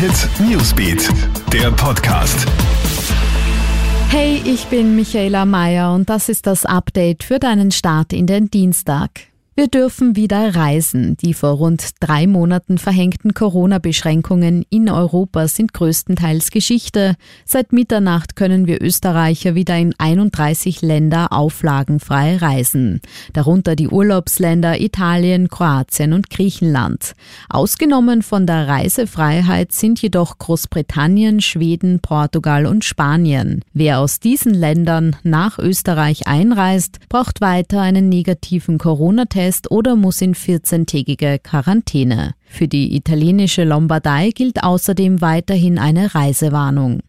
Hit Newsbeat, der Podcast. Hey, ich bin Michaela Mayer und das ist das Update für deinen Start in den Dienstag. Wir dürfen wieder reisen. Die vor rund drei Monaten verhängten Corona-Beschränkungen in Europa sind größtenteils Geschichte. Seit Mitternacht können wir Österreicher wieder in 31 Länder auflagenfrei reisen. Darunter die Urlaubsländer Italien, Kroatien und Griechenland. Ausgenommen von der Reisefreiheit sind jedoch Großbritannien, Schweden, Portugal und Spanien. Wer aus diesen Ländern nach Österreich einreist, braucht weiter einen negativen Corona-Test Test oder muss in 14-tägige Quarantäne. Für die italienische Lombardei gilt außerdem weiterhin eine Reisewarnung.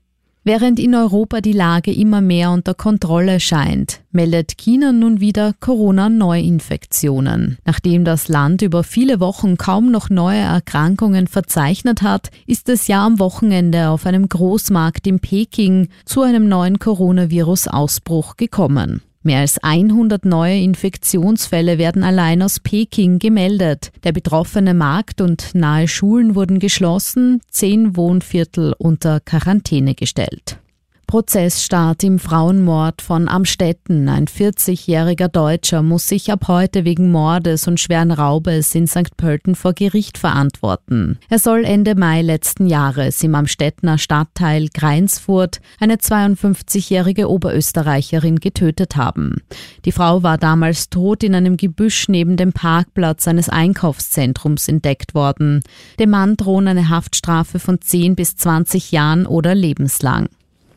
Während in Europa die Lage immer mehr unter Kontrolle scheint, meldet China nun wieder Corona-Neuinfektionen. Nachdem das Land über viele Wochen kaum noch neue Erkrankungen verzeichnet hat, ist es ja am Wochenende auf einem Großmarkt in Peking zu einem neuen Coronavirus-Ausbruch gekommen. Mehr als 100 neue Infektionsfälle werden allein aus Peking gemeldet. Der betroffene Markt und nahe Schulen wurden geschlossen, zehn Wohnviertel unter Quarantäne gestellt. Prozessstart im Frauenmord von Amstetten. Ein 40-jähriger Deutscher muss sich ab heute wegen Mordes und schweren Raubes in St. Pölten vor Gericht verantworten. Er soll Ende Mai letzten Jahres im Amstettener Stadtteil Greinsfurt eine 52-jährige Oberösterreicherin getötet haben. Die Frau war damals tot in einem Gebüsch neben dem Parkplatz eines Einkaufszentrums entdeckt worden. Dem Mann drohen eine Haftstrafe von 10 bis 20 Jahren oder lebenslang.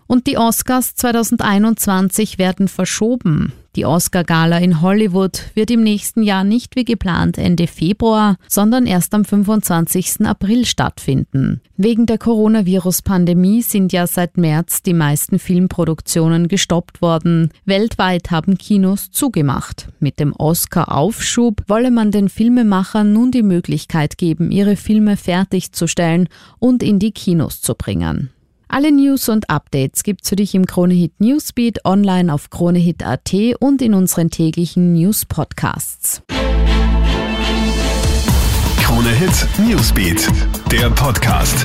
Und die Oscars 2021 werden verschoben. Die Oscar-Gala in Hollywood wird im nächsten Jahr nicht wie geplant Ende Februar, sondern erst am 25. April stattfinden. Wegen der Coronavirus-Pandemie sind ja seit März die meisten Filmproduktionen gestoppt worden. Weltweit haben Kinos zugemacht. Mit dem Oscar-Aufschub wolle man den Filmemachern nun die Möglichkeit geben, ihre Filme fertigzusstellen und in die Kinos zu bringen. Alle News und Updates gibt's für dich im Kronehit Newsbeat online auf kronehit.at und in unseren täglichen News Podcasts. Kronehit Newsbeat, der Podcast.